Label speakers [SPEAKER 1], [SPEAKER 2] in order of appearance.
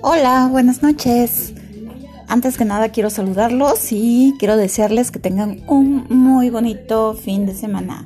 [SPEAKER 1] Hola, buenas noches. Antes que nada quiero saludarlos y quiero desearles que tengan un muy bonito fin de semana.